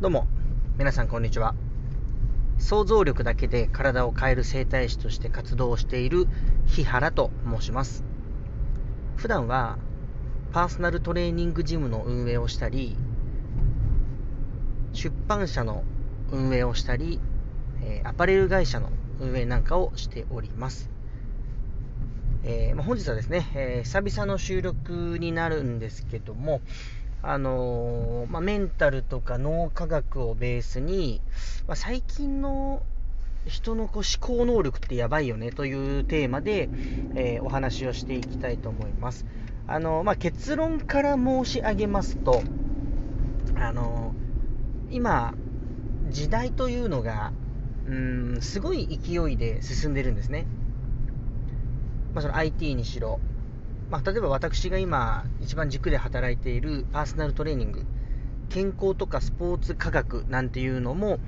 どうも、皆さんこんにちは。想像力だけで体を変える整体師として活動している日原と申します。普段はパーソナルトレーニングジムの運営をしたり、出版社の運営をしたり、アパレル会社の運営なんかをしております。えー、ま、本日はですね、えー、久々の収録になるんですけども、あのー、まあ、メンタルとか脳科学をベースに、まあ、最近の人のこう思考能力ってやばいよねというテーマで、えお話をしていきたいと思います。あのまあ、結論から申し上げますと、あの今、時代というのが、うん、すごい勢いで進んでるんですね。まあ、その IT にしろ、まあ、例えば私が今、一番軸で働いているパーソナルトレーニング、健康とかスポーツ科学なんていうのも、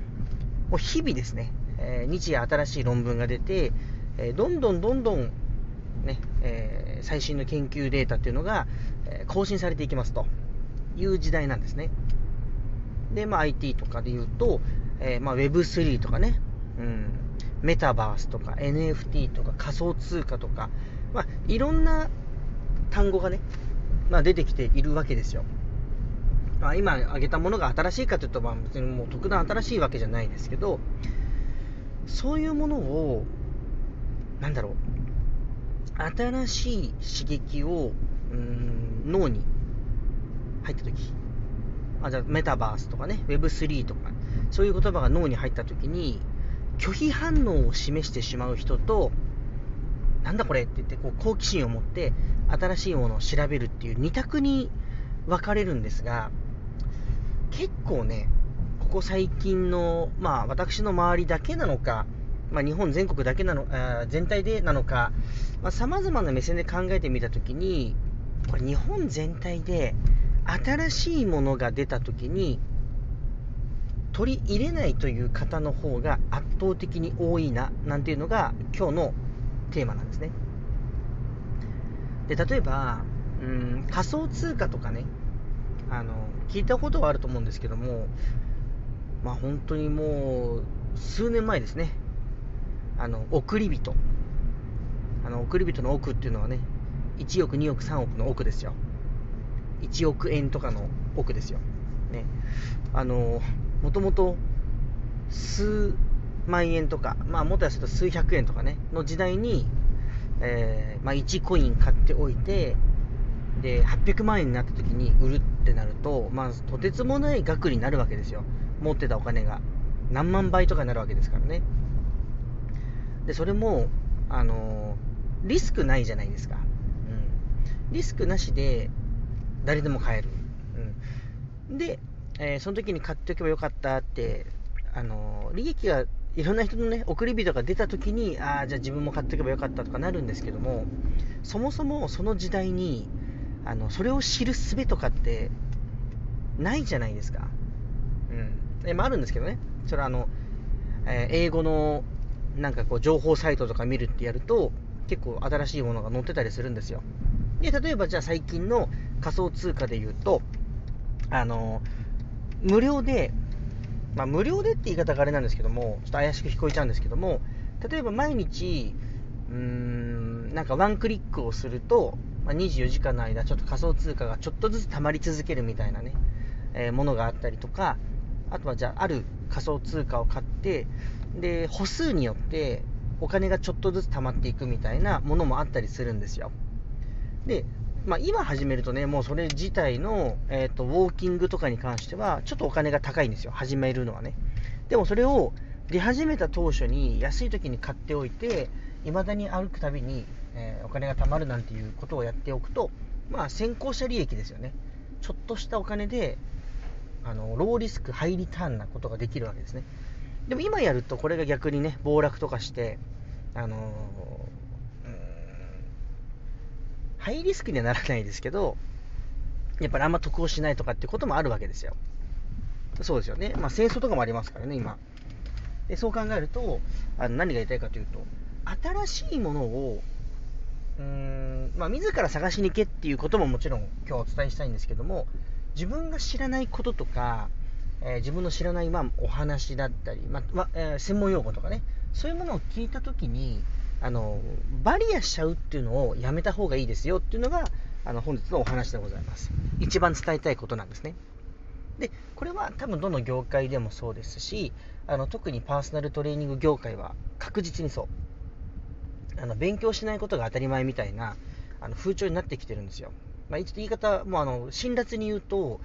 もう日々ですね、えー、日夜新しい論文が出て、えー、どんどんどんどん、ねえー、最新の研究データっていうのが、え更新されていきますという時代なんですね。で、まあ、IT とかで言うと、えまあ、Web3 とかね、うん、メタバースとか NFT とか仮想通貨とか、まあ、いろんな単語がね、まあ、出てきているわけですよ。まあ、今挙げたものが新しいかというと、まあ、別にもう特段新しいわけじゃないですけど、そういうものを、なんだろう、新しい刺激を、うん、脳に入ったとき、あじゃあメタバースとかね、Web3 とか、そういう言葉が脳に入ったときに、拒否反応を示してしまう人と、なんだこれって言ってこう好奇心を持って新しいものを調べるっていう2択に分かれるんですが、結構ね、ここ最近の、まあ私の周りだけなのか、まあ、日本全国だけなの、あ全体でなのかさ、まあ、様々な目線で考えてみたときに、これ日本全体で新しいものが出たときに、取り入れないという方の方が圧倒的に多いな、なんていうのが今日のテーマなんですね。で、例えば、うん、仮想通貨とかね、あの、聞いたことはあると思うんですけども、まあ本当にもう、数年前ですね、あの、送り人。あの、送り人の億っていうのはね、1億、2億、3億の億ですよ。1億円とかの億ですよ。ね。あの、もともと数万円とか、まあ、もっとすると数百円とかね、の時代に、えー、まあ、1コイン買っておいて、で、800万円になった時に売るってなると、まあ、とてつもない額になるわけですよ。持ってたお金が。何万倍とかになるわけですからね。で、それも、あのー、リスクないじゃないですか。うん。リスクなしで、誰でも買える。うん。で、えー、その時に買っておけばよかったって、あの利益がいろんな人のね、送り人が出た時に、ああ、じゃあ自分も買っておけばよかったとかなるんですけども、そもそもその時代に、あの、それを知る術とかって、ないじゃないですか。うん。え、まあ、あるんですけどね。それはあの、えー、英語の、なんかこう、情報サイトとか見るってやると、結構新しいものが載ってたりするんですよ。で、例えばじゃあ最近の仮想通貨で言うと、あの、無料で、まあ、無料でって言い方があれなんですけども、ちょっと怪しく聞こえちゃうんですけども、例えば毎日、うーん、なんかワンクリックをすると、まあ、24時間の間、ちょっと仮想通貨がちょっとずつ溜まり続けるみたいなね、えー、ものがあったりとか、あとはじゃあ、ある仮想通貨を買って、で、歩数によってお金がちょっとずつ溜まっていくみたいなものもあったりするんですよ。で、まあ、今始めるとね、もうそれ自体の、えーと、ウォーキングとかに関しては、ちょっとお金が高いんですよ、始めるのはね。でもそれを出始めた当初に安い時に買っておいて、未だに歩くたびに、えー、お金が貯まるなんていうことをやっておくと、まあ、先行者利益ですよね。ちょっとしたお金で、あのローリスク、ハイリターンなことができるわけですね。でも今やると、これが逆にね、暴落とかして、あのハイリスクにはならないですけど、やっぱりあんま得をしないとかってこともあるわけですよ。そうですよね。まあ戦争とかもありますからね、今。でそう考えると、あの何が言いたいかというと、新しいものを、うーん、まあ自ら探しに行けっていうことももちろん今日お伝えしたいんですけども、自分が知らないこととか、えー、自分の知らない、まあ、お話だったり、まあえー、専門用語とかね、そういうものを聞いたときに、あの、バリアしちゃうっていうのをやめた方がいいですよっていうのが、あの、本日のお話でございます。一番伝えたいことなんですね。で、これは多分どの業界でもそうですし、あの特にパーソナルトレーニング業界は確実にそう。あの勉強しないことが当たり前みたいなあの風潮になってきてるんですよ。まあ、言い方、もあの辛辣に言うと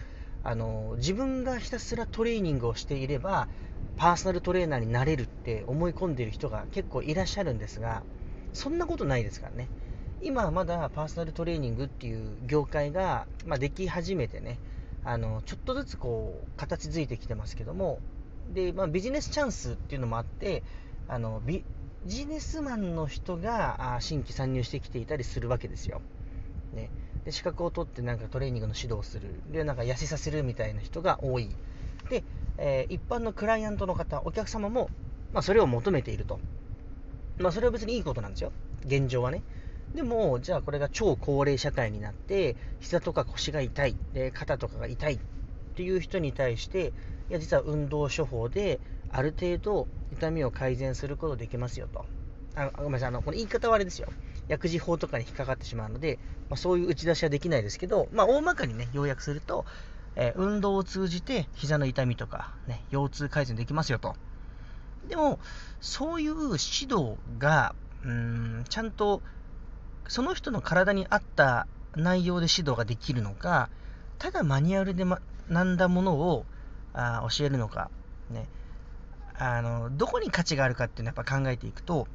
あの、自分がひたすらトレーニングをしていれば、パーソナルトレーナーになれるって思い込んでいる人が結構いらっしゃるんですが、そんなことないですからね。今はまだパーソナルトレーニングっていう業界が、まあ、でき始めてね、あのちょっとずつこう形づいてきてますけども、でまあ、ビジネスチャンスっていうのもあって、あのビジネスマンの人が新規参入してきていたりするわけですよ。ね、で資格を取ってなんかトレーニングの指導をするでなんか痩せさせるみたいな人が多いで、えー、一般のクライアントの方お客様も、まあ、それを求めていると、まあ、それは別にいいことなんですよ。現状はね。でもじゃあこれが超高齢社会になって膝とか腰が痛い。で肩とかが痛いっていう人に対していや実は運動処方である程度痛みを改善することできますよと。あごめんなさい。あのこの言い方はあれですよ。薬事法とかに引っかかってしまうので、まあ、そういう打ち出しはできないですけど、まあ、大まかにね、要約すると、えー、運動を通じて膝の痛みとか、ね、腰痛改善できますよと。でも、そういう指導が、うーん、ちゃんと、その人の体に合った内容で指導ができるのか、ただマニュアルで学んだものをあ教えるのか、ね、あの、どこに価値があるかっていうのはやっぱ考えていくと、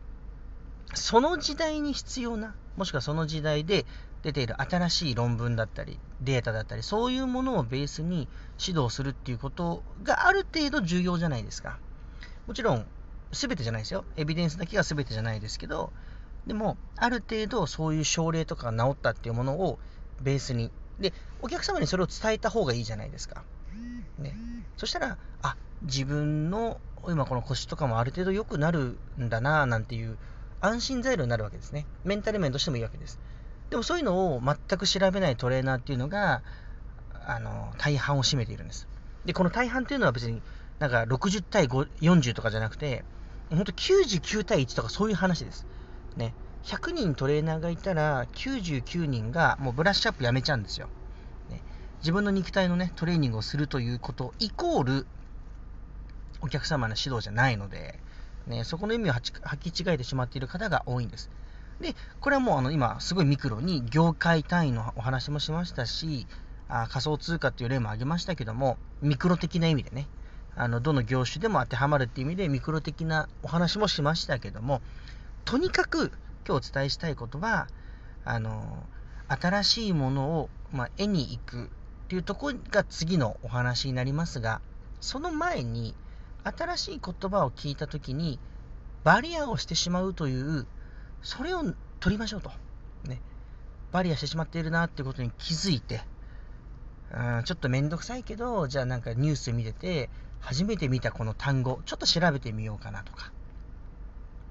その時代に必要な、もしくはその時代で出ている新しい論文だったり、データだったり、そういうものをベースに指導するっていうことがある程度重要じゃないですか。もちろん、全てじゃないですよ。エビデンスだけが全てじゃないですけど、でも、ある程度そういう症例とかが治ったっていうものをベースに、で、お客様にそれを伝えた方がいいじゃないですか。ね。そしたら、あ、自分の今この腰とかもある程度良くなるんだな、なんていう安心材料になるわけですね。メンタル面としてもいいわけです。でもそういうのを全く調べないトレーナーっていうのが、あの、大半を占めているんです。で、この大半っていうのは別になんか60対40とかじゃなくて、本当99対1とかそういう話です。ね。100人トレーナーがいたら99人がもうブラッシュアップやめちゃうんですよ。ね、自分の肉体のね、トレーニングをするということイコールお客様の指導じゃないので、ね、そこの意味を履き違えてしまっている方が多いんです。で、これはもうあの今、すごいミクロに業界単位のお話もしましたし、あ仮想通貨っていう例も挙げましたけども、ミクロ的な意味でね、あのどの業種でも当てはまるっていう意味でミクロ的なお話もしましたけども、とにかく今日お伝えしたいことは、あの新しいものを、まあ、絵に行くっていうとこが次のお話になりますが、その前に、新しい言葉を聞いたときに、バリアをしてしまうという、それを取りましょうと。ね。バリアしてしまっているなっていうことに気づいて、うん、ちょっとめんどくさいけど、じゃあなんかニュース見てて、初めて見たこの単語、ちょっと調べてみようかなとか。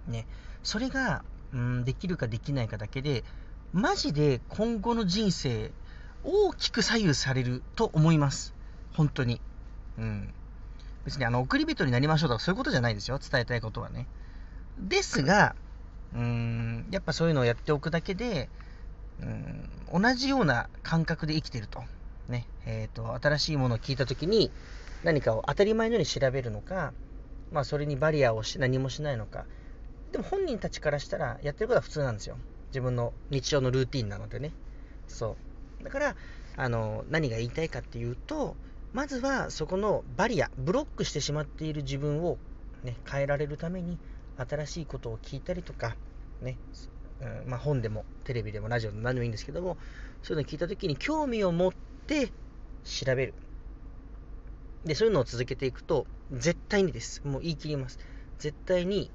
ね。それが、うん、できるかできないかだけで、マジで今後の人生、大きく左右されると思います。本当に。うん。別にあの送り人になりましょうとかそういうことじゃないですよ。伝えたいことはね。ですが、うーん、やっぱそういうのをやっておくだけで、うん同じような感覚で生きてると。ね。えっ、ー、と、新しいものを聞いたときに、何かを当たり前のように調べるのか、まあ、それにバリアをし何もしないのか。でも本人たちからしたら、やってることは普通なんですよ。自分の日常のルーティンなのでね。そう。だから、あの、何が言いたいかっていうと、まずはそこのバリア、ブロックしてしまっている自分を、ね、変えられるために、新しいことを聞いたりとか、ね、うんまあ、本でもテレビでもラジオでも何でもいいんですけども、そういうのを聞いたときに興味を持って調べる。で、そういうのを続けていくと、絶対にです。もう言い切ります。絶対に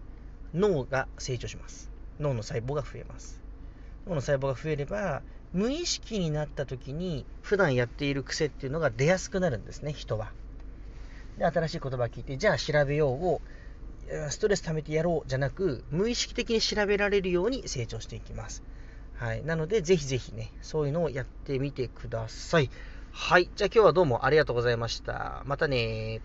脳が成長します。脳の細胞が増えます。脳の細胞が増えれば、無意識になった時に普段やっている癖っていうのが出やすくなるんですね、人は。で、新しい言葉聞いて、じゃあ調べようを、ストレス溜めてやろうじゃなく、無意識的に調べられるように成長していきます。はい。なので、ぜひぜひね、そういうのをやってみてください。はい。じゃあ今日はどうもありがとうございました。またね